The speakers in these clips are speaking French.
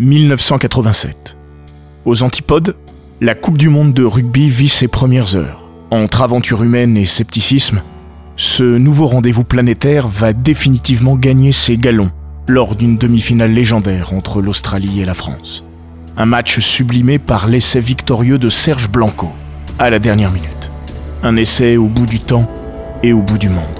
1987. Aux antipodes, la Coupe du Monde de rugby vit ses premières heures. Entre aventure humaine et scepticisme, ce nouveau rendez-vous planétaire va définitivement gagner ses galons lors d'une demi-finale légendaire entre l'Australie et la France. Un match sublimé par l'essai victorieux de Serge Blanco à la dernière minute. Un essai au bout du temps et au bout du monde.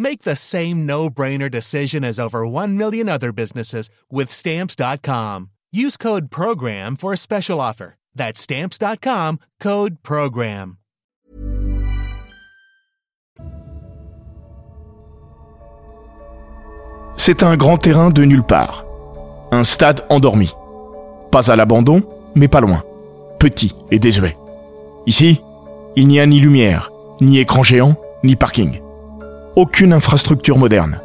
Make the same no-brainer decision as over 1 million other businesses with stamps.com. Use code program for a special offer. That's stamps.com, code program. C'est un grand terrain de nulle part. Un stade endormi. Pas à l'abandon, mais pas loin. Petit et désuet. Ici, il n'y a ni lumière, ni écran géant, ni parking. Aucune infrastructure moderne.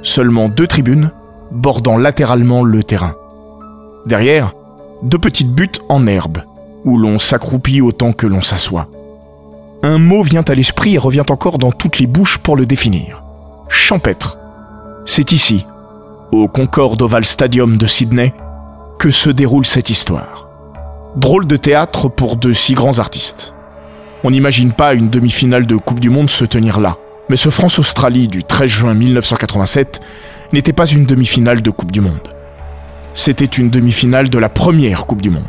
Seulement deux tribunes bordant latéralement le terrain. Derrière, deux petites buttes en herbe, où l'on s'accroupit autant que l'on s'assoit. Un mot vient à l'esprit et revient encore dans toutes les bouches pour le définir. Champêtre. C'est ici, au Concorde Oval Stadium de Sydney, que se déroule cette histoire. Drôle de théâtre pour de si grands artistes. On n'imagine pas une demi-finale de Coupe du Monde se tenir là. Mais ce France-Australie du 13 juin 1987 n'était pas une demi-finale de Coupe du Monde. C'était une demi-finale de la première Coupe du Monde.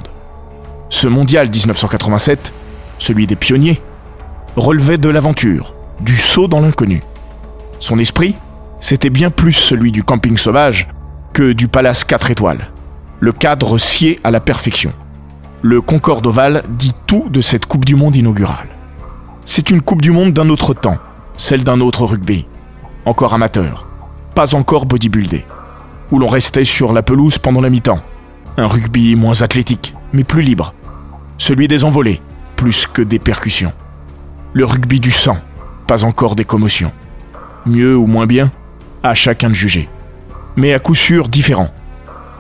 Ce mondial 1987, celui des pionniers, relevait de l'aventure, du saut dans l'inconnu. Son esprit, c'était bien plus celui du camping sauvage que du palace 4 étoiles. Le cadre scié à la perfection. Le Concorde Oval dit tout de cette Coupe du Monde inaugurale. C'est une Coupe du Monde d'un autre temps, celle d'un autre rugby, encore amateur, pas encore bodybuildé, où l'on restait sur la pelouse pendant la mi-temps. Un rugby moins athlétique, mais plus libre. Celui des envolées, plus que des percussions. Le rugby du sang, pas encore des commotions. Mieux ou moins bien, à chacun de juger. Mais à coup sûr différent.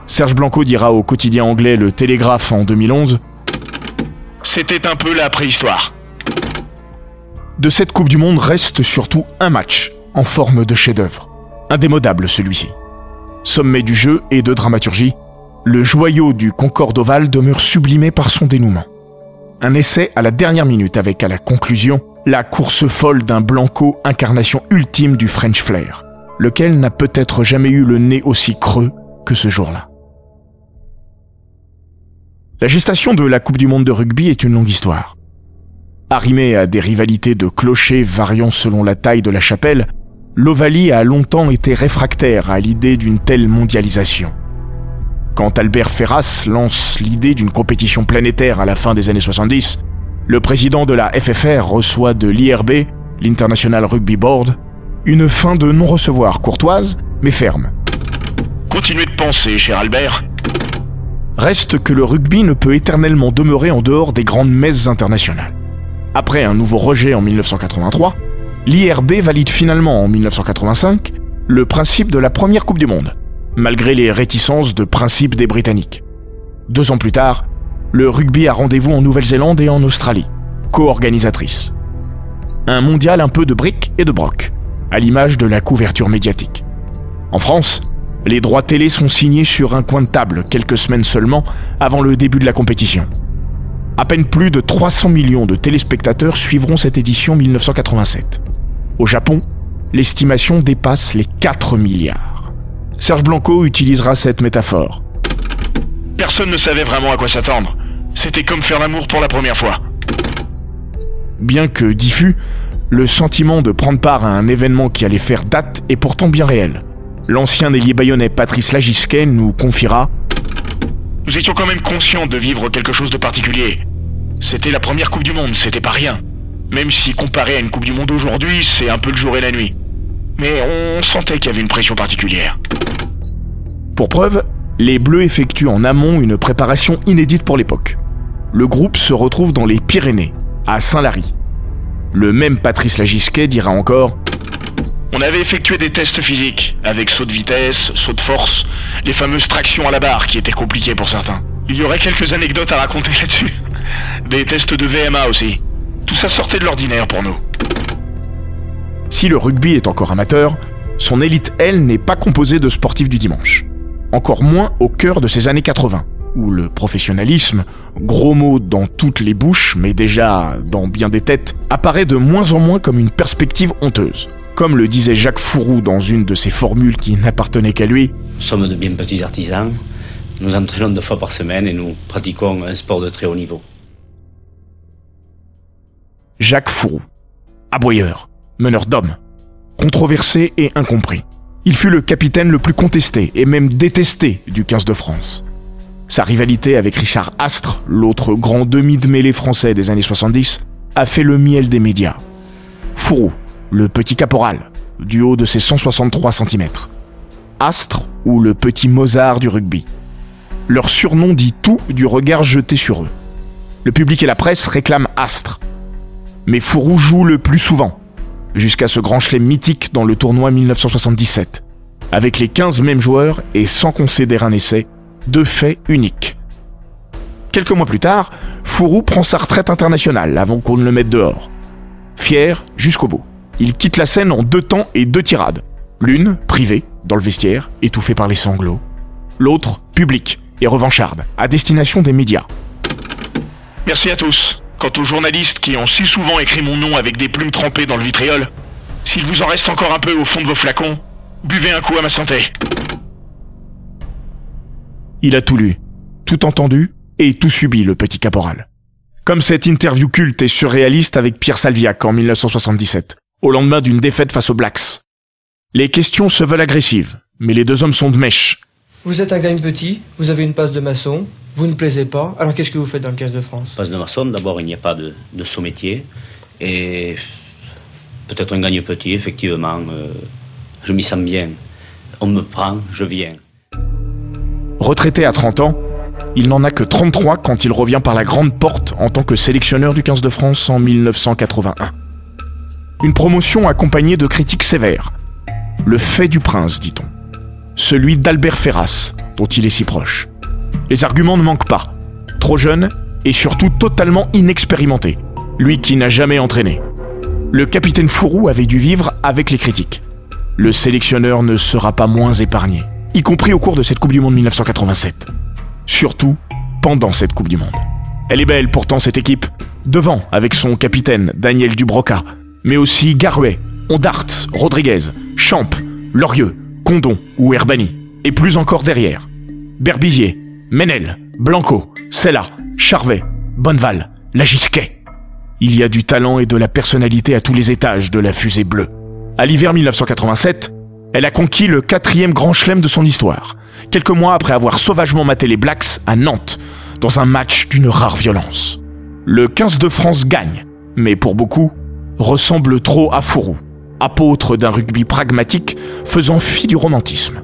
Serge Blanco dira au quotidien anglais Le Télégraphe en 2011 C'était un peu la préhistoire de cette Coupe du Monde reste surtout un match, en forme de chef-d'œuvre. Indémodable celui-ci. Sommet du jeu et de dramaturgie, le joyau du Concorde Oval demeure sublimé par son dénouement. Un essai à la dernière minute avec à la conclusion la course folle d'un Blanco incarnation ultime du French Flair, lequel n'a peut-être jamais eu le nez aussi creux que ce jour-là. La gestation de la Coupe du Monde de rugby est une longue histoire. Arrimé à des rivalités de clochers variant selon la taille de la chapelle, l'Ovalie a longtemps été réfractaire à l'idée d'une telle mondialisation. Quand Albert Ferras lance l'idée d'une compétition planétaire à la fin des années 70, le président de la FFR reçoit de l'IRB, l'International Rugby Board, une fin de non-recevoir courtoise mais ferme. Continuez de penser, cher Albert. Reste que le rugby ne peut éternellement demeurer en dehors des grandes messes internationales. Après un nouveau rejet en 1983, l'IRB valide finalement en 1985 le principe de la première Coupe du Monde, malgré les réticences de principe des Britanniques. Deux ans plus tard, le rugby a rendez-vous en Nouvelle-Zélande et en Australie, co-organisatrice. Un mondial un peu de briques et de broc, à l'image de la couverture médiatique. En France, les droits télé sont signés sur un coin de table quelques semaines seulement avant le début de la compétition. À peine plus de 300 millions de téléspectateurs suivront cette édition 1987. Au Japon, l'estimation dépasse les 4 milliards. Serge Blanco utilisera cette métaphore. Personne ne savait vraiment à quoi s'attendre. C'était comme faire l'amour pour la première fois. Bien que diffus, le sentiment de prendre part à un événement qui allait faire date est pourtant bien réel. L'ancien ailier bayonnais Patrice Lagisquet nous confiera Nous étions quand même conscients de vivre quelque chose de particulier. C'était la première Coupe du Monde, c'était pas rien. Même si comparé à une Coupe du Monde aujourd'hui, c'est un peu le jour et la nuit. Mais on sentait qu'il y avait une pression particulière. Pour preuve, les Bleus effectuent en amont une préparation inédite pour l'époque. Le groupe se retrouve dans les Pyrénées, à Saint-Lary. Le même Patrice Lagisquet dira encore On avait effectué des tests physiques, avec saut de vitesse, saut de force, les fameuses tractions à la barre qui étaient compliquées pour certains. Il y aurait quelques anecdotes à raconter là-dessus. Des tests de VMA aussi. Tout ça sortait de l'ordinaire pour nous. Si le rugby est encore amateur, son élite, elle, n'est pas composée de sportifs du dimanche. Encore moins au cœur de ces années 80, où le professionnalisme, gros mot dans toutes les bouches, mais déjà dans bien des têtes, apparaît de moins en moins comme une perspective honteuse. Comme le disait Jacques Fourou dans une de ses formules qui n'appartenait qu'à lui, Nous sommes de bien petits artisans. Nous entraînons deux fois par semaine et nous pratiquons un sport de très haut niveau. Jacques Fourou. Aboyeur, meneur d'hommes, controversé et incompris. Il fut le capitaine le plus contesté et même détesté du 15 de France. Sa rivalité avec Richard Astre, l'autre grand demi de mêlée français des années 70, a fait le miel des médias. Fourou, le petit caporal, du haut de ses 163 cm. Astre ou le petit Mozart du rugby. Leur surnom dit tout du regard jeté sur eux. Le public et la presse réclament Astre. Mais Fourou joue le plus souvent, jusqu'à ce grand chelem mythique dans le tournoi 1977, avec les 15 mêmes joueurs et sans concéder un essai, deux faits uniques. Quelques mois plus tard, Fourou prend sa retraite internationale avant qu'on ne le mette dehors. Fier jusqu'au bout. Il quitte la scène en deux temps et deux tirades. L'une, privée, dans le vestiaire, étouffée par les sanglots. L'autre, publique et revancharde, à destination des médias. Merci à tous. Quant aux journalistes qui ont si souvent écrit mon nom avec des plumes trempées dans le vitriol, s'il vous en reste encore un peu au fond de vos flacons, buvez un coup à ma santé. Il a tout lu, tout entendu et tout subi, le petit caporal. Comme cette interview culte et surréaliste avec Pierre Salviac en 1977, au lendemain d'une défaite face aux Blacks. Les questions se veulent agressives, mais les deux hommes sont de mèche. Vous êtes un gagne petit, vous avez une passe de maçon, vous ne plaisez pas, alors qu'est-ce que vous faites dans le 15 de France? Passe de maçon, d'abord, il n'y a pas de, de saut métier. Et peut-être un gagne petit, effectivement. euh, je m'y sens bien. On me prend, je viens. Retraité à 30 ans, il n'en a que 33 quand il revient par la grande porte en tant que sélectionneur du 15 de France en 1981. Une promotion accompagnée de critiques sévères. Le fait du prince, dit-on. Celui d'Albert Ferras, dont il est si proche. Les arguments ne manquent pas. Trop jeune et surtout totalement inexpérimenté. Lui qui n'a jamais entraîné. Le capitaine Fourou avait dû vivre avec les critiques. Le sélectionneur ne sera pas moins épargné, y compris au cours de cette Coupe du Monde 1987. Surtout pendant cette Coupe du Monde. Elle est belle pourtant cette équipe, devant avec son capitaine Daniel Dubroca, mais aussi Garouet, Ondart, Rodriguez, Champ, Lorieux, Condon ou Herbani, et plus encore derrière. Berbizier, Menel, Blanco, Sella, Charvet, Bonneval, Lagisquet. Il y a du talent et de la personnalité à tous les étages de la fusée bleue. À l'hiver 1987, elle a conquis le quatrième grand chelem de son histoire, quelques mois après avoir sauvagement maté les Blacks à Nantes, dans un match d'une rare violence. Le 15 de France gagne, mais pour beaucoup, ressemble trop à Fourou, apôtre d'un rugby pragmatique faisant fi du romantisme.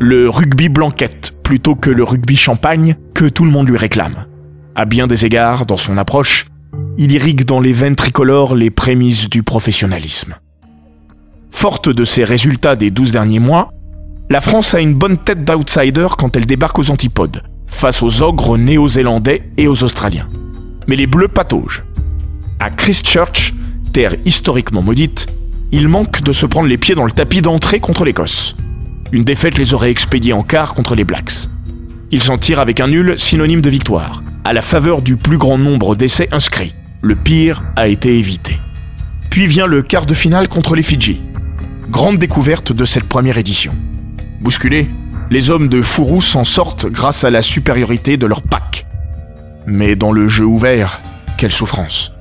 Le rugby blanquette plutôt que le rugby champagne que tout le monde lui réclame. À bien des égards, dans son approche, il irrigue dans les veines tricolores les prémices du professionnalisme. Forte de ses résultats des 12 derniers mois, la France a une bonne tête d'outsider quand elle débarque aux antipodes, face aux ogres néo-zélandais et aux Australiens. Mais les Bleus pataugent. À Christchurch, terre historiquement maudite, il manque de se prendre les pieds dans le tapis d'entrée contre l'Écosse. Une défaite les aurait expédiés en quart contre les Blacks. Ils s'en tirent avec un nul synonyme de victoire, à la faveur du plus grand nombre d'essais inscrits. Le pire a été évité. Puis vient le quart de finale contre les Fidji. Grande découverte de cette première édition. Bousculés, les hommes de Fourou s'en sortent grâce à la supériorité de leur pack. Mais dans le jeu ouvert, quelle souffrance.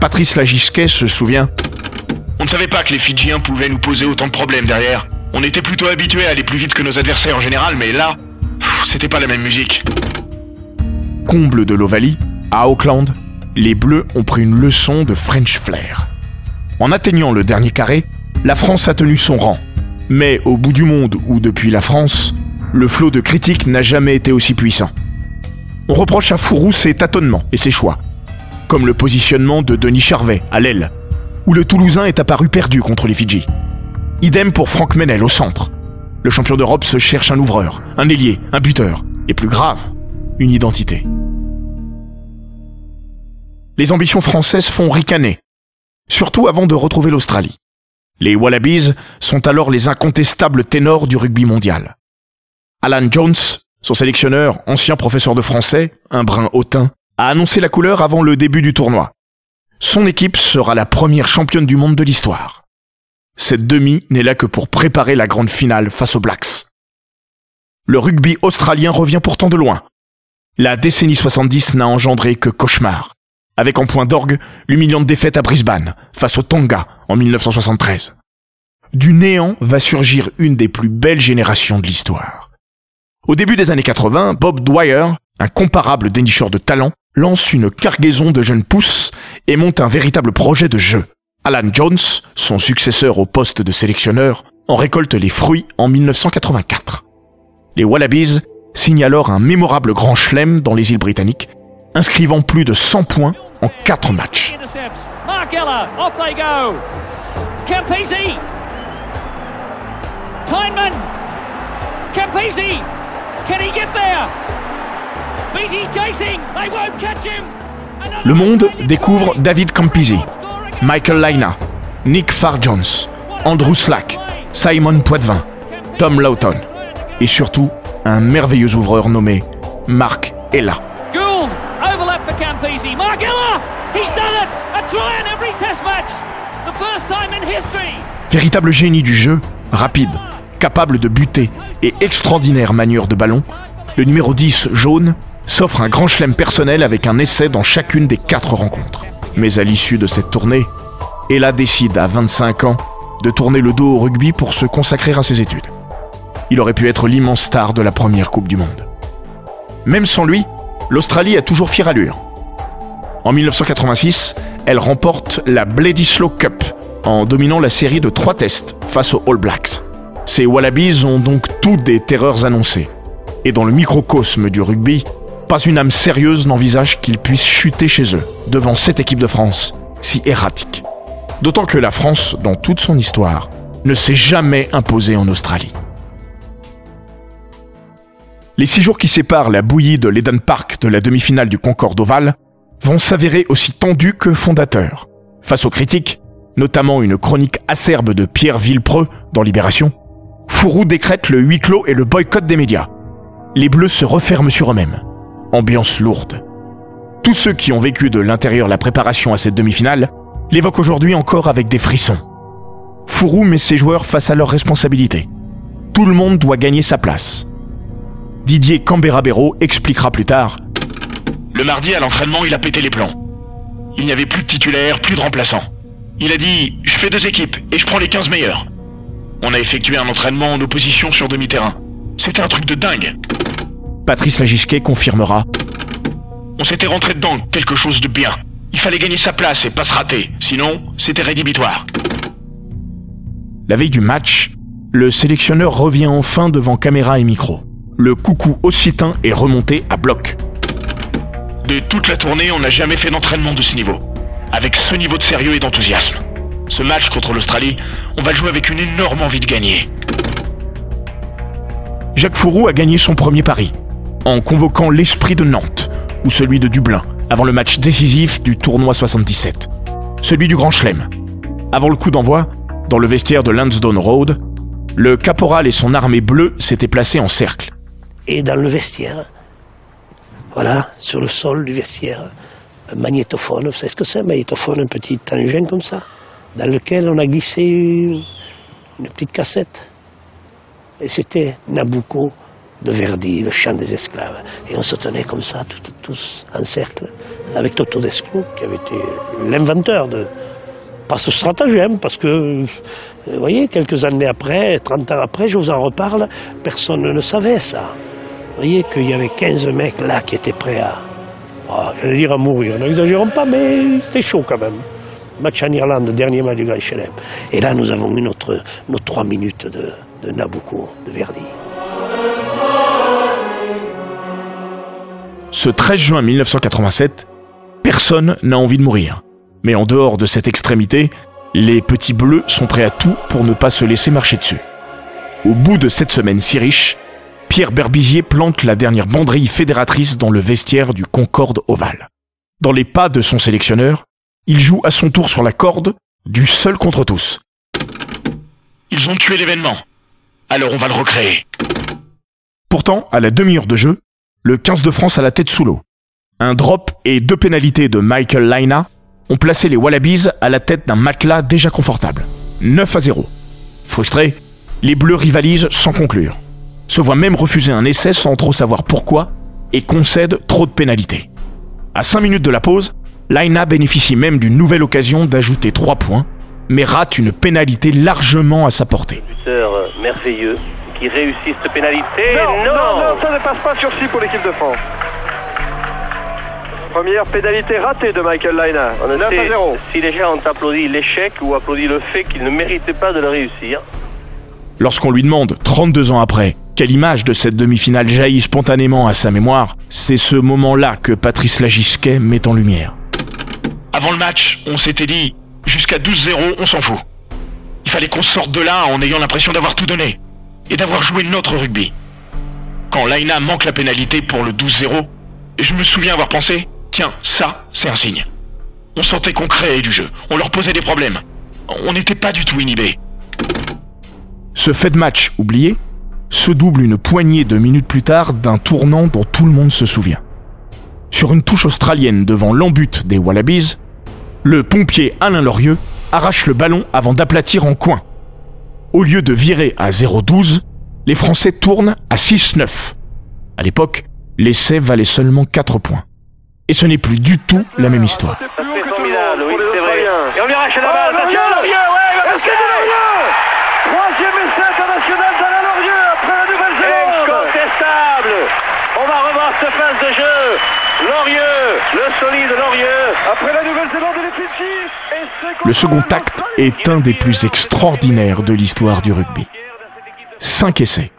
Patrice Lagisquet se souvient On ne savait pas que les Fidjiens pouvaient nous poser autant de problèmes derrière. On était plutôt habitués à aller plus vite que nos adversaires en général, mais là, c'était pas la même musique. comble de l'Ovalie, à Auckland, les Bleus ont pris une leçon de French flair. En atteignant le dernier carré, la France a tenu son rang. Mais au bout du monde ou depuis la France, le flot de critiques n'a jamais été aussi puissant. On reproche à Fourou ses tâtonnements et ses choix, comme le positionnement de Denis Charvet à l'aile, où le Toulousain est apparu perdu contre les Fidji. Idem pour Franck Menel au centre. Le champion d'Europe se cherche un ouvreur, un ailier, un buteur, et plus grave, une identité. Les ambitions françaises font ricaner, surtout avant de retrouver l'Australie. Les Wallabies sont alors les incontestables ténors du rugby mondial. Alan Jones, son sélectionneur, ancien professeur de français, un brin hautain, a annoncé la couleur avant le début du tournoi. Son équipe sera la première championne du monde de l'histoire. Cette demi n'est là que pour préparer la grande finale face aux Blacks. Le rugby australien revient pourtant de loin. La décennie 70 n'a engendré que cauchemar, avec en point d'orgue l'humiliante défaite à Brisbane face au Tonga en 1973. Du néant va surgir une des plus belles générations de l'histoire. Au début des années 80, Bob Dwyer, un comparable dénicheur de talent, lance une cargaison de jeunes pousses et monte un véritable projet de jeu. Alan Jones, son successeur au poste de sélectionneur, en récolte les fruits en 1984. Les Wallabies signent alors un mémorable grand chelem dans les îles britanniques, inscrivant plus de 100 points en 4 matchs. Le monde découvre David Campisi, Michael Laina, Nick Farr-Jones, Andrew Slack, Simon Poitvin, Tom Lawton et surtout un merveilleux ouvreur nommé Mark Ella. Véritable génie du jeu, rapide, capable de buter et extraordinaire manière de ballon, le numéro 10 jaune s'offre un grand chelem personnel avec un essai dans chacune des quatre rencontres. Mais à l'issue de cette tournée, Ella décide à 25 ans de tourner le dos au rugby pour se consacrer à ses études. Il aurait pu être l'immense star de la première Coupe du Monde. Même sans lui, l'Australie a toujours fière allure. En 1986, elle remporte la Bledisloe Cup en dominant la série de trois tests face aux All Blacks. Ces Wallabies ont donc toutes des terreurs annoncées. Et dans le microcosme du rugby, pas une âme sérieuse n'envisage qu'ils puissent chuter chez eux, devant cette équipe de France, si erratique. D'autant que la France, dans toute son histoire, ne s'est jamais imposée en Australie. Les six jours qui séparent la bouillie de l'Eden Park de la demi-finale du Concorde Oval vont s'avérer aussi tendus que fondateurs. Face aux critiques, notamment une chronique acerbe de Pierre Villepreux dans Libération, Fourou décrète le huis clos et le boycott des médias. Les Bleus se referment sur eux-mêmes. Ambiance lourde. Tous ceux qui ont vécu de l'intérieur la préparation à cette demi-finale l'évoquent aujourd'hui encore avec des frissons. Fourou met ses joueurs face à leurs responsabilités. Tout le monde doit gagner sa place. Didier Cambera-Béraud expliquera plus tard. Le mardi à l'entraînement, il a pété les plombs. Il n'y avait plus de titulaires, plus de remplaçants. Il a dit Je fais deux équipes et je prends les 15 meilleurs. On a effectué un entraînement en opposition sur demi-terrain. C'était un truc de dingue. Patrice Lagisquet confirmera. On s'était rentré dedans, quelque chose de bien. Il fallait gagner sa place et pas se rater, sinon c'était rédhibitoire. La veille du match, le sélectionneur revient enfin devant caméra et micro. Le coucou occitan est remonté à bloc. De toute la tournée, on n'a jamais fait d'entraînement de ce niveau. Avec ce niveau de sérieux et d'enthousiasme. Ce match contre l'Australie, on va le jouer avec une énorme envie de gagner. Jacques Fourou a gagné son premier pari, en convoquant l'esprit de Nantes, ou celui de Dublin, avant le match décisif du tournoi 77. Celui du Grand Chelem. Avant le coup d'envoi, dans le vestiaire de Lansdowne Road, le caporal et son armée bleue s'étaient placés en cercle. Et dans le vestiaire, voilà, sur le sol du vestiaire, un magnétophone, vous savez ce que c'est un magnétophone, un petit engin comme ça dans lequel on a glissé une, petite cassette. Et c'était Nabucco de Verdi, le chant des esclaves. Et on se tenait comme ça, tous en cercle, avec Toto Desclou, qui avait été l'inventeur de. Pas ce stratagème, parce que, vous voyez, quelques années après, 30 ans après, je vous en reparle, personne ne savait ça. Vous voyez qu'il y avait 15 mecs là qui étaient prêts à, je vais dire à mourir, n'exagérons pas, mais c'était chaud quand même. Match en Irlande, dernier match du Grand Chelem. Et là, nous avons eu nos trois minutes de Nabucco, de Verdi. Ce 13 juin 1987, personne n'a envie de mourir. Mais en dehors de cette extrémité, les petits bleus sont prêts à tout pour ne pas se laisser marcher dessus. Au bout de cette semaine si riche, Pierre Berbizier plante la dernière banderille fédératrice dans le vestiaire du Concorde Oval. Dans les pas de son sélectionneur, il joue à son tour sur la corde du seul contre tous. Ils ont tué l'événement. Alors on va le recréer. Pourtant, à la demi-heure de jeu, le 15 de France a la tête sous l'eau. Un drop et deux pénalités de Michael Laina ont placé les Wallabies à la tête d'un matelas déjà confortable. 9 à 0. Frustrés, les Bleus rivalisent sans conclure. Se voient même refuser un essai sans trop savoir pourquoi et concèdent trop de pénalités. À 5 minutes de la pause, Laina bénéficie même d'une nouvelle occasion d'ajouter 3 points, mais rate une pénalité largement à sa portée. Qui réussit cette pénalité. Non, non, non, ça ne passe pas sur 6 pour l'équipe de France. Première pénalité ratée de Michael Laina. On ne 9 à sait 0. si les gens ont applaudi l'échec ou applaudi le fait qu'ils ne méritaient pas de le réussir. Lorsqu'on lui demande, 32 ans après, quelle image de cette demi-finale jaillit spontanément à sa mémoire, c'est ce moment-là que Patrice Lagisquet met en lumière. Avant le match, on s'était dit, jusqu'à 12-0, on s'en fout. Il fallait qu'on sorte de là en ayant l'impression d'avoir tout donné. Et d'avoir joué notre rugby. Quand Laina manque la pénalité pour le 12-0, je me souviens avoir pensé, tiens, ça, c'est un signe. On sentait qu'on créait du jeu, on leur posait des problèmes. On n'était pas du tout inhibés. Ce fait de match oublié se double une poignée de minutes plus tard d'un tournant dont tout le monde se souvient. Sur une touche australienne devant l'embut des Wallabies, le pompier Alain Lorieux arrache le ballon avant d'aplatir en coin. Au lieu de virer à 0,12, les Français tournent à 6,9. À l'époque, l'essai valait seulement 4 points. Et ce n'est plus du tout la même histoire. Le formidable, monde oui, pour les c'est vrai. Australiens. Et on lui arrache la balle. Lorieux, attention. Lorieux, ouais, il va marquer Lorieux Troisième essai international d'Alain Lorieux après la Nouvelle-Zélande Incontestable. On va revoir cette phase de jeu. Lorieux, le solide Lorieux. Après la Nouvelle-Zélande et les Fidji essai Le contre second acte est un des plus extraordinaires de l'histoire du rugby. Cinq essais.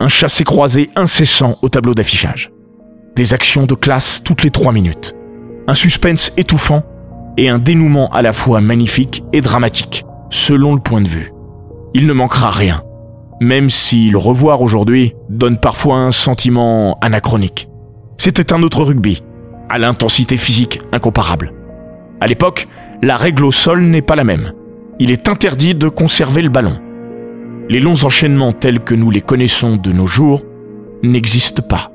Un chassé-croisé incessant au tableau d'affichage. Des actions de classe toutes les trois minutes. Un suspense étouffant et un dénouement à la fois magnifique et dramatique, selon le point de vue. Il ne manquera rien, même si le revoir aujourd'hui donne parfois un sentiment anachronique. C'était un autre rugby, à l'intensité physique incomparable. À l'époque, la règle au sol n'est pas la même. Il est interdit de conserver le ballon. Les longs enchaînements tels que nous les connaissons de nos jours n'existent pas.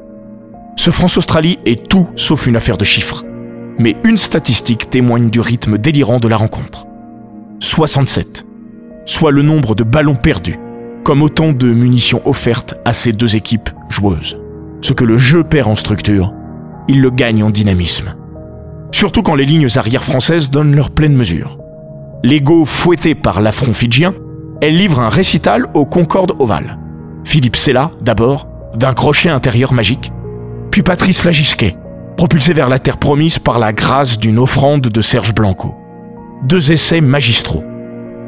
Ce France-Australie est tout sauf une affaire de chiffres. Mais une statistique témoigne du rythme délirant de la rencontre. 67. Soit le nombre de ballons perdus, comme autant de munitions offertes à ces deux équipes joueuses. Ce que le jeu perd en structure, il le gagne en dynamisme. Surtout quand les lignes arrières françaises donnent leur pleine mesure. L'ego fouetté par l'affront fidjien, elle livre un récital au Concorde Oval. Philippe Sella, d'abord, d'un crochet intérieur magique, puis Patrice Lagisquet, propulsé vers la terre promise par la grâce d'une offrande de Serge Blanco. Deux essais magistraux.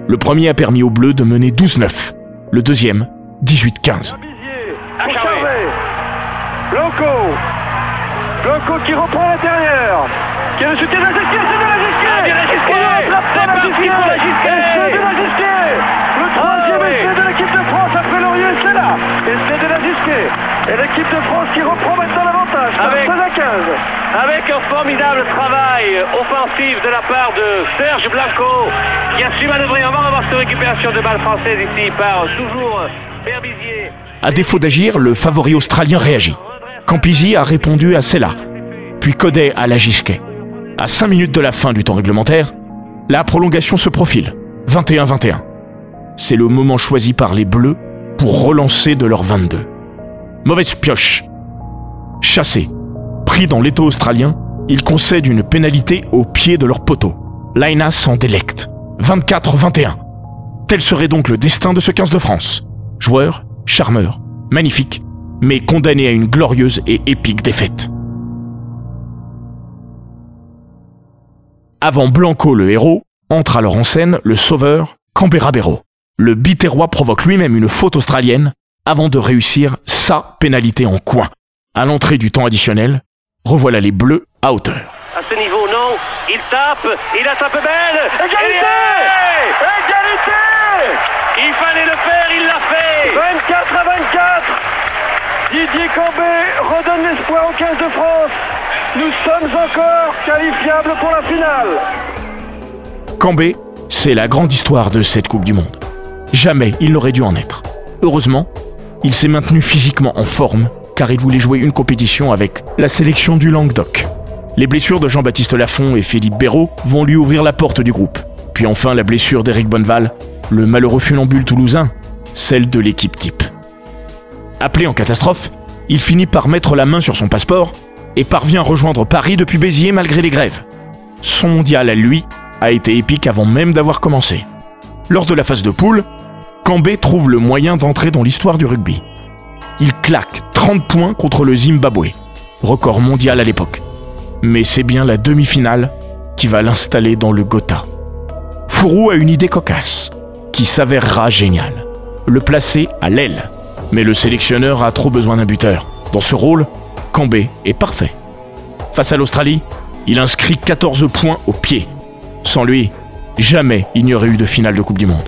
Le premier a permis aux Bleus de mener 12-9, le deuxième 18-15. Bizier, pour Charvet. Blanco. Blanco qui reprend à l'intérieur. Qui a le soutien de la Gisquet, c'est de la Gisquet Ah, de la Gisquet. On attrape C'est pas la parti Gisquet pour la Gisquet. Essai de la Gisquet Le troisième Ah, oui. essai de l'équipe de France après Laurier, c'est là Essai de la Gisquet Et l'équipe de France qui reprend maintenant l'avantage Avec- 16 à 15 Avec un formidable travail offensif de la part de Serge Blanco qui a su manœuvrer. On va revoir cette récupération de balle française ici par toujours Berbizier. À défaut d'agir, le favori australien réagit. Campisi a répondu à Sella, puis Codet à Lagisquet. À 5 minutes de la fin du temps réglementaire, la prolongation se profile. 21-21. C'est le moment choisi par les Bleus pour relancer de leur 22. Mauvaise pioche. Chassé. Pris dans l'étau australien, ils concèdent une pénalité au pied de leur poteau. Laina s'en délecte. 24-21. Tel serait donc le destin de ce 15 de France. Joueur, charmeur, magnifique, mais condamné à une glorieuse et épique défaite. Avant Blanco le héros, entre alors en scène le sauveur Canberra-Béraud. Le Biterrois provoque lui-même une faute australienne avant de réussir sa pénalité en coin. À l'entrée du temps additionnel, revoilà les Bleus à hauteur. À ce niveau, non. Il tape, il a tapé belle. Égalité Égalité Il fallait le faire, il l'a fait 24 à 24 Didier Cambé redonne l'espoir au 15 de France. Nous sommes encore qualifiables pour la finale. Cambé, c'est la grande histoire de cette Coupe du Monde. Jamais il n'aurait dû en être. Heureusement, il s'est maintenu physiquement en forme car il voulait jouer une compétition avec la sélection du Languedoc. Les blessures de Jean-Baptiste Lafont et Philippe Béraud vont lui ouvrir la porte du groupe. Puis enfin la blessure d'Éric Bonneval, le malheureux funambule toulousain, celle de l'équipe type. Appelé en catastrophe, il finit par mettre la main sur son passeport et parvient à rejoindre Paris depuis Béziers malgré les grèves. Son mondial à lui a été épique avant même d'avoir commencé. Lors de la phase de poule, Cambé trouve le moyen d'entrer dans l'histoire du rugby. Il claque 30 points contre le Zimbabwe, record mondial à l'époque. Mais c'est bien la demi-finale qui va l'installer dans le Gotha. Fourou a une idée cocasse, qui s'avérera géniale. Le placer à l'aile. Mais le sélectionneur a trop besoin d'un buteur. Dans ce rôle, Cambé est parfait. Face à l'Australie, il inscrit 14 points au pied. Sans lui, jamais il n'y aurait eu de finale de Coupe du Monde.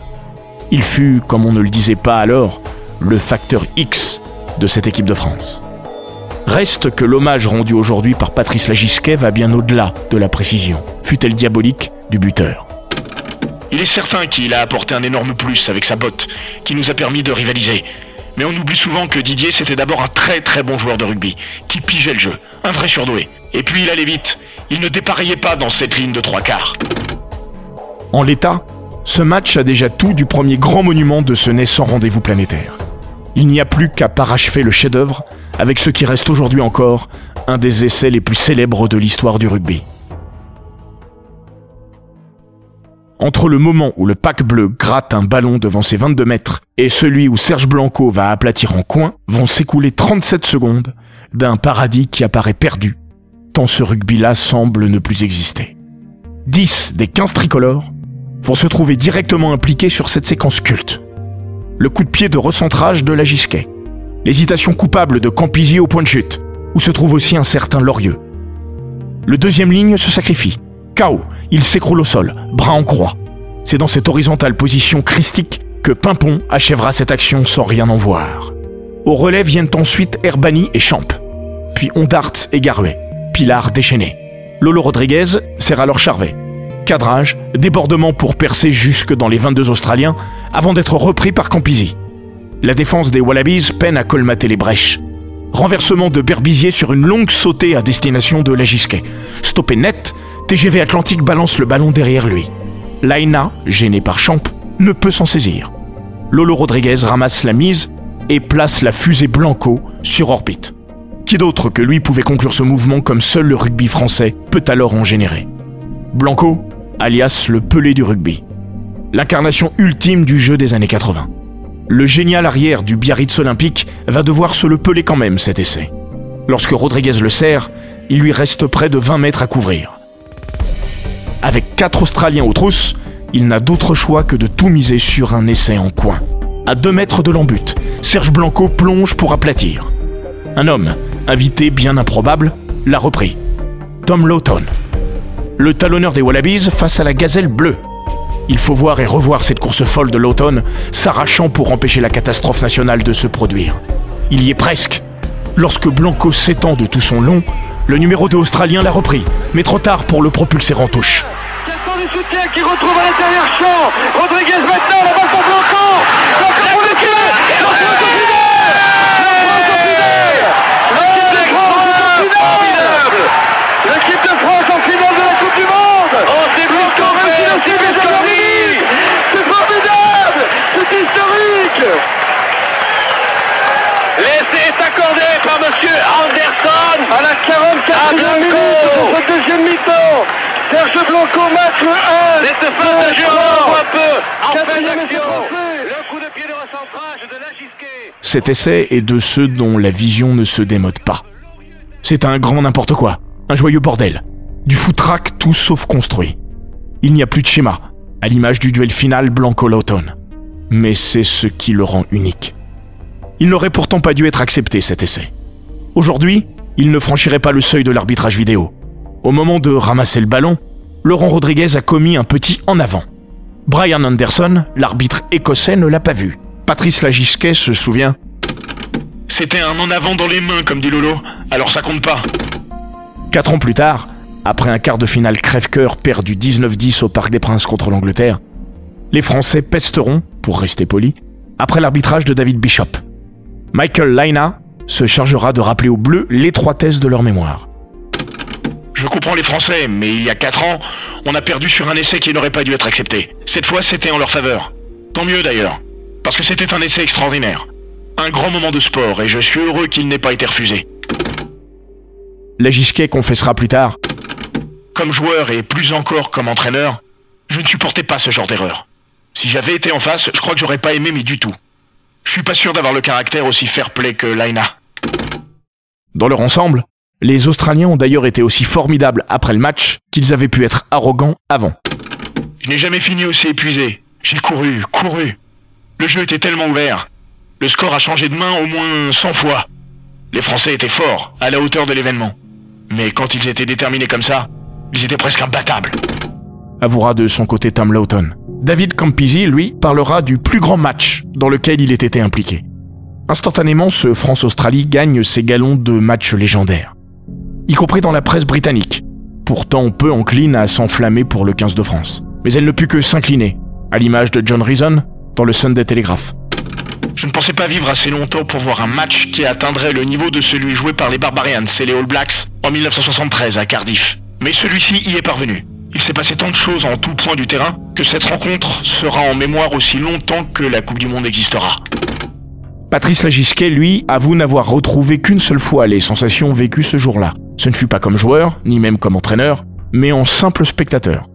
Il fut, comme on ne le disait pas alors, le facteur X de cette équipe de France. Reste que l'hommage rendu aujourd'hui par Patrice Lagisquet va bien au-delà de la précision, fut-elle diabolique, du buteur? Il est certain qu'il a apporté un énorme plus avec sa botte, qui nous a permis de rivaliser. Mais on oublie souvent que Didier c'était d'abord un très très bon joueur de rugby, qui pigeait le jeu, un vrai surdoué. Et puis il allait vite, il ne dépareillait pas dans cette ligne de trois quarts. En l'état, ce match a déjà tout du premier grand monument de ce naissant rendez-vous planétaire. Il n'y a plus qu'à parachever le chef-d'œuvre avec ce qui reste aujourd'hui encore un des essais les plus célèbres de l'histoire du rugby. Entre le moment où le pack bleu gratte un ballon devant ses 22 mètres et celui où Serge Blanco va aplatir en coin, vont s'écouler 37 secondes d'un paradis qui apparaît perdu, tant ce rugby-là semble ne plus exister. 10 des 15 tricolores vont se trouver directement impliqués sur cette séquence culte. Le coup de pied de recentrage de la Gisquet, l'hésitation coupable de Campizy au point de chute, où se trouve aussi un certain Lorieux. Le deuxième ligne se sacrifie. KO, il s'écroule au sol, bras en croix. C'est dans cette horizontale position christique que Pimpon achèvera cette action sans rien en voir. Au relais viennent ensuite Herbani et Champ, puis Ondart et Garuet, Pilar déchaîné. Lolo Rodriguez sert alors Charvet. Cadrage, débordement pour percer jusque dans les 22 Australiens avant d'être repris par Campizy. La défense des Wallabies peine à colmater les brèches. Renversement de Berbizier sur une longue sautée à destination de Lagisquet. Stoppé net, TGV Atlantique balance le ballon derrière lui. Laina, gêné par Champ, ne peut s'en saisir. Lolo Rodriguez ramasse la mise et place la fusée Blanco sur orbite. Qui d'autre que lui pouvait conclure ce mouvement comme seul le rugby français peut alors en générer? Blanco, alias le pelé du rugby. L'incarnation ultime du jeu des années 80. Le génial arrière du Biarritz olympique va devoir se le peler quand même cet essai. Lorsque Rodriguez le serre, il lui reste près de 20 mètres à couvrir. Avec quatre Australiens aux trousses, il n'a d'autre choix que de tout miser sur un essai en coin. À deux mètres de l'embut, Serge Blanco plonge pour aplatir. Un homme, invité bien improbable, l'a repris. Tom Lawton. Le talonneur des Wallabies face à la gazelle bleue. Il faut voir et revoir cette course folle de Lawton, s'arrachant pour empêcher la catastrophe nationale de se produire. Il y est presque. Lorsque Blanco s'étend de tout son long, le numéro 2 australien l'a repris, mais trop tard pour le propulser en touche. Qui retrouve à l'intérieur Rodriguez la balle Blanco L'équipe de France en finale Monde Oh, c'est Blanco de Jean-Louis C'est formidable C'est historique L'essai est accordé par Monsieur Anderson. À la 44e minute de ce deuxième mi-temps Serge Blanco marque le 1 Cette phase de jeu on un peu en fin d'action. Cet essai est de ceux dont la vision ne se démode pas. C'est un grand n'importe quoi, un joyeux bordel, du foutraque tout sauf construit. Il n'y a plus de schéma, à l'image du duel final Blanco-Lawton. Mais c'est ce qui le rend unique. Il n'aurait pourtant pas dû être accepté cet essai. Aujourd'hui, il ne franchirait pas le seuil de l'arbitrage vidéo. Au moment de ramasser le ballon, Laurent Rodriguez a commis un petit en avant. Brian Anderson, l'arbitre écossais, ne l'a pas vu. Patrice Lagisquet se souvient. C'était un en avant dans les mains, comme dit Lolo, alors ça compte pas. Quatre ans plus tard, après un quart de finale crève-cœur perdu 19-10 au Parc des Princes contre l'Angleterre, les Français pesteront, pour rester polis, après l'arbitrage de David Bishop. Michael Laina se chargera de rappeler aux Bleus l'étroitesse de leur mémoire. Je comprends les Français, mais il y a 4 ans, on a perdu sur un essai qui n'aurait pas dû être accepté. Cette fois, c'était en leur faveur. Tant mieux d'ailleurs, parce que c'était un essai extraordinaire. Un grand moment de sport, et je suis heureux qu'il n'ait pas été refusé. Lagisquet confessera plus tard. Comme joueur et plus encore comme entraîneur, je ne supportais pas ce genre d'erreur. Si j'avais été en face, je crois que j'aurais pas aimé, mais du tout. Je suis pas sûr d'avoir le caractère aussi fair-play que Laina. Dans leur ensemble, les Australiens ont d'ailleurs été aussi formidables après le match qu'ils avaient pu être arrogants avant. Je n'ai jamais fini aussi épuisé. J'ai couru, couru. Le jeu était tellement ouvert. Le score a changé de main au moins 100 fois. Les Français étaient forts, à la hauteur de l'événement. Mais quand ils étaient déterminés comme ça, ils étaient presque imbattables. Avouera de son côté Tom Lawton. David Campisi, lui, parlera du plus grand match dans lequel il était impliqué. Instantanément, ce France-Australie gagne ses galons de match légendaires. Y compris dans la presse britannique, pourtant peu encline à s'enflammer pour le 15 de France. Mais elle ne put que s'incliner, à l'image de John Reason dans le Sunday Telegraph. Je ne pensais pas vivre assez longtemps pour voir un match qui atteindrait le niveau de celui joué par les Barbarians et les All Blacks en 1973 à Cardiff. Mais celui-ci y est parvenu. Il s'est passé tant de choses en tout point du terrain que cette rencontre sera en mémoire aussi longtemps que la Coupe du Monde existera. Patrice Lagisquet, lui, avoue n'avoir retrouvé qu'une seule fois les sensations vécues ce jour-là. Ce ne fut pas comme joueur, ni même comme entraîneur, mais en simple spectateur.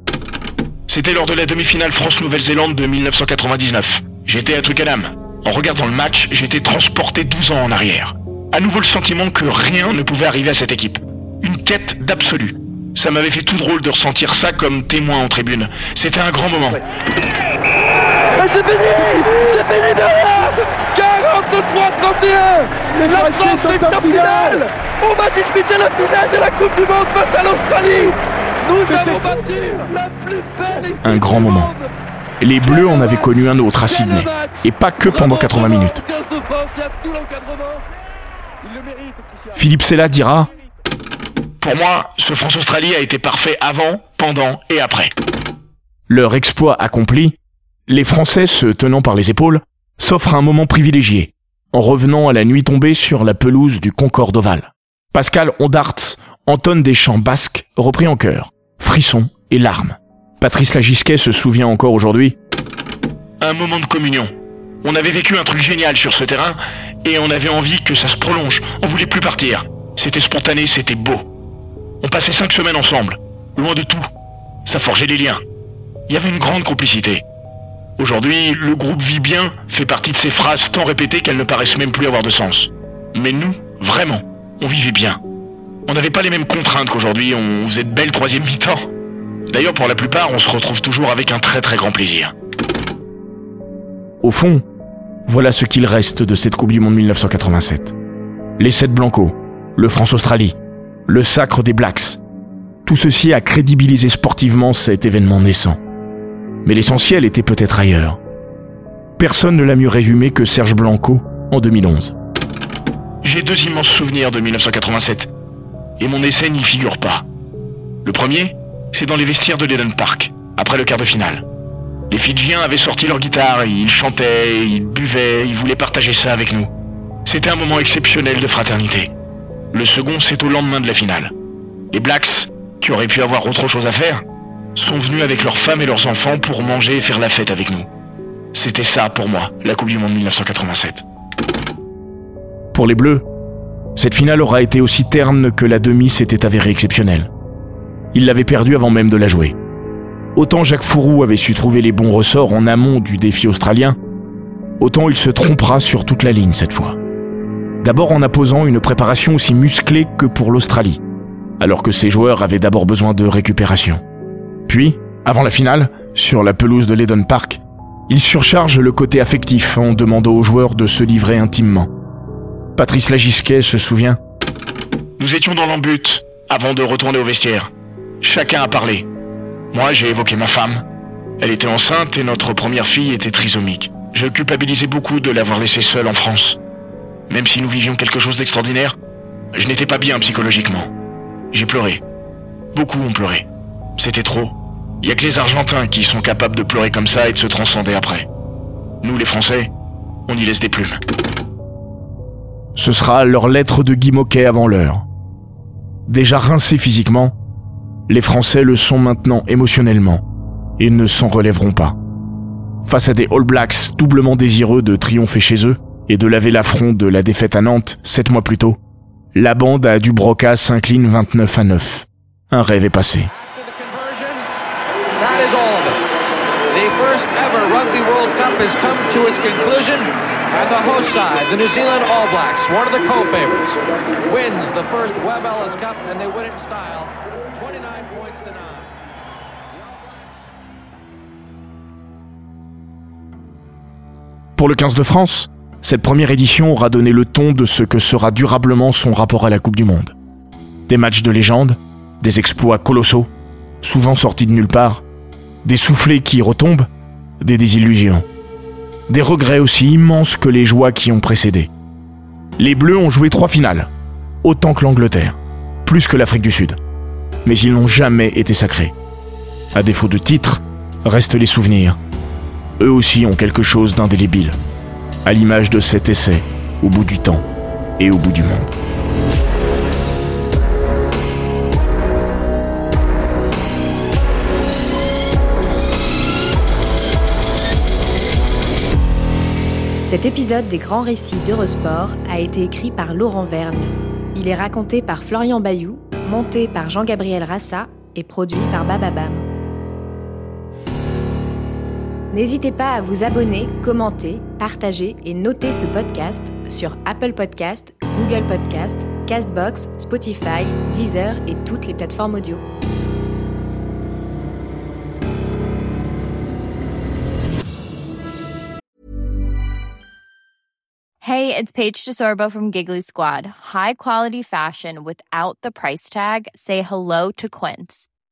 C'était lors de la demi-finale France-Nouvelle-Zélande de 1999. J'étais à Twickenham. En regardant le match, j'étais transporté 12 ans en arrière. À nouveau le sentiment que rien ne pouvait arriver à cette équipe. Une quête d'absolu. Ça m'avait fait tout drôle de ressentir ça comme témoin en tribune. C'était un grand moment. Et c'est fini C'est fini derrière 43-31 La France est en finale On va disputer la finale de la Coupe du Monde face à l'Australie Nous avons battu la plus belle équipe Un grand moment. Les Bleus en avaient connu un autre à Sydney. Et pas que pendant 80 minutes. 15 de France, il y a tout l'encadrement. Il le mérite, Christian. Philippe Sella dira Pour moi, ce France-Australie a été parfait avant, pendant et après. Leur exploit accompli, les Français, se tenant par les épaules, s'offrent un moment privilégié, en revenant à la nuit tombée sur la pelouse du Concorde Oval. Pascal Ondartz entonne des chants basques repris en chœur, frissons et larmes. Patrice Lagisquet se souvient encore aujourd'hui Un moment de communion. On avait vécu un truc génial sur ce terrain et on avait envie que ça se prolonge. On voulait plus partir. C'était spontané, c'était beau. On passait cinq semaines ensemble, loin de tout. Ça forgeait les liens. Il y avait une grande complicité. Aujourd'hui, le groupe vit bien fait partie de ces phrases tant répétées qu'elles ne paraissent même plus avoir de sens. Mais nous, vraiment, on vivait bien. On n'avait pas les mêmes contraintes qu'aujourd'hui, on faisait de belles troisième mi-temps. D'ailleurs, pour la plupart, on se retrouve toujours avec un très très grand plaisir. Au fond, voilà ce qu'il reste de cette Coupe du Monde 1987. Les 7 Blanco, le France-Australie, le sacre des Blacks. Tout ceci a crédibilisé sportivement cet événement naissant. Mais l'essentiel était peut-être ailleurs. Personne ne l'a mieux résumé que Serge Blanco en 2011. J'ai deux immenses souvenirs de 1987, et mon essai n'y figure pas. Le premier, c'est dans les vestiaires de l'Eden Park, après le quart de finale. Les Fidjiens avaient sorti leur guitare, ils chantaient, ils buvaient, ils voulaient partager ça avec nous. C'était un moment exceptionnel de fraternité. Le second, c'est au lendemain de la finale. Les Blacks, qui auraient pu avoir autre chose à faire, sont venus avec leurs femmes et leurs enfants pour manger et faire la fête avec nous. C'était ça pour moi, la Coupe du Monde 1987. Pour les Bleus, cette finale aura été aussi terne que la demi s'était avérée exceptionnelle. Ils l'avaient perdue avant même de la jouer. Autant Jacques Fourou avait su trouver les bons ressorts en amont du défi australien, autant il se trompera sur toute la ligne cette fois. D'abord en imposant une préparation aussi musclée que pour l'Australie, alors que ses joueurs avaient d'abord besoin de récupération. Puis, Avant la finale, sur la pelouse de l'Eden Park, il surcharge le côté affectif en demandant aux joueurs de se livrer intimement. Patrice Lagisquet se souvient. Nous étions dans l'embut avant de retourner au vestiaire. Chacun a parlé. Moi, j'ai évoqué ma femme. Elle était enceinte et notre première fille était trisomique. Je culpabilisais beaucoup de l'avoir laissée seule en France. Même si nous vivions quelque chose d'extraordinaire, je n'étais pas bien psychologiquement. J'ai pleuré. Beaucoup ont pleuré. C'était trop. Il a que les Argentins qui sont capables de pleurer comme ça et de se transcender après. Nous, les Français, on y laisse des plumes. Ce sera leur lettre de Guy Moquet avant l'heure. Déjà rincés physiquement, les Français le sont maintenant émotionnellement et ne s'en relèveront pas. Face à des All Blacks doublement désireux de triompher chez eux et de laver l'affront de la défaite à Nantes sept mois plus tôt, la bande à Dubroca s'incline 29 à 9. Un rêve est passé. That is all. The first ever Rugby World Cup has come to its conclusion, and the host side, the New Zealand All Blacks, one of the co-favorites, wins the first Webb Ellis Cup, and they win it in style, 29 points to 9. Pour le 15 de France, cette première édition aura donné le ton de ce que sera durablement son rapport à la Coupe du Monde. Des matchs de légende, des exploits colossaux, souvent sortis de nulle part, des soufflets qui retombent, des désillusions, des regrets aussi immenses que les joies qui ont précédé. Les Bleus ont joué trois finales, autant que l'Angleterre, plus que l'Afrique du Sud, mais ils n'ont jamais été sacrés. À défaut de titres, restent les souvenirs. Eux aussi ont quelque chose d'indélébile, à l'image de cet essai, au bout du temps et au bout du monde. Cet épisode des grands récits d'Eurosport a été écrit par Laurent Vergne. Il est raconté par Florian Bayou, monté par Jean-Gabriel Rassa et produit par Bababam. N'hésitez pas à vous abonner, commenter, partager et noter ce podcast sur Apple Podcast, Google Podcast, Castbox, Spotify, Deezer et toutes les plateformes audio. Hey, it's Paige DeSorbo from Giggly Squad. High quality fashion without the price tag. Say hello to Quince.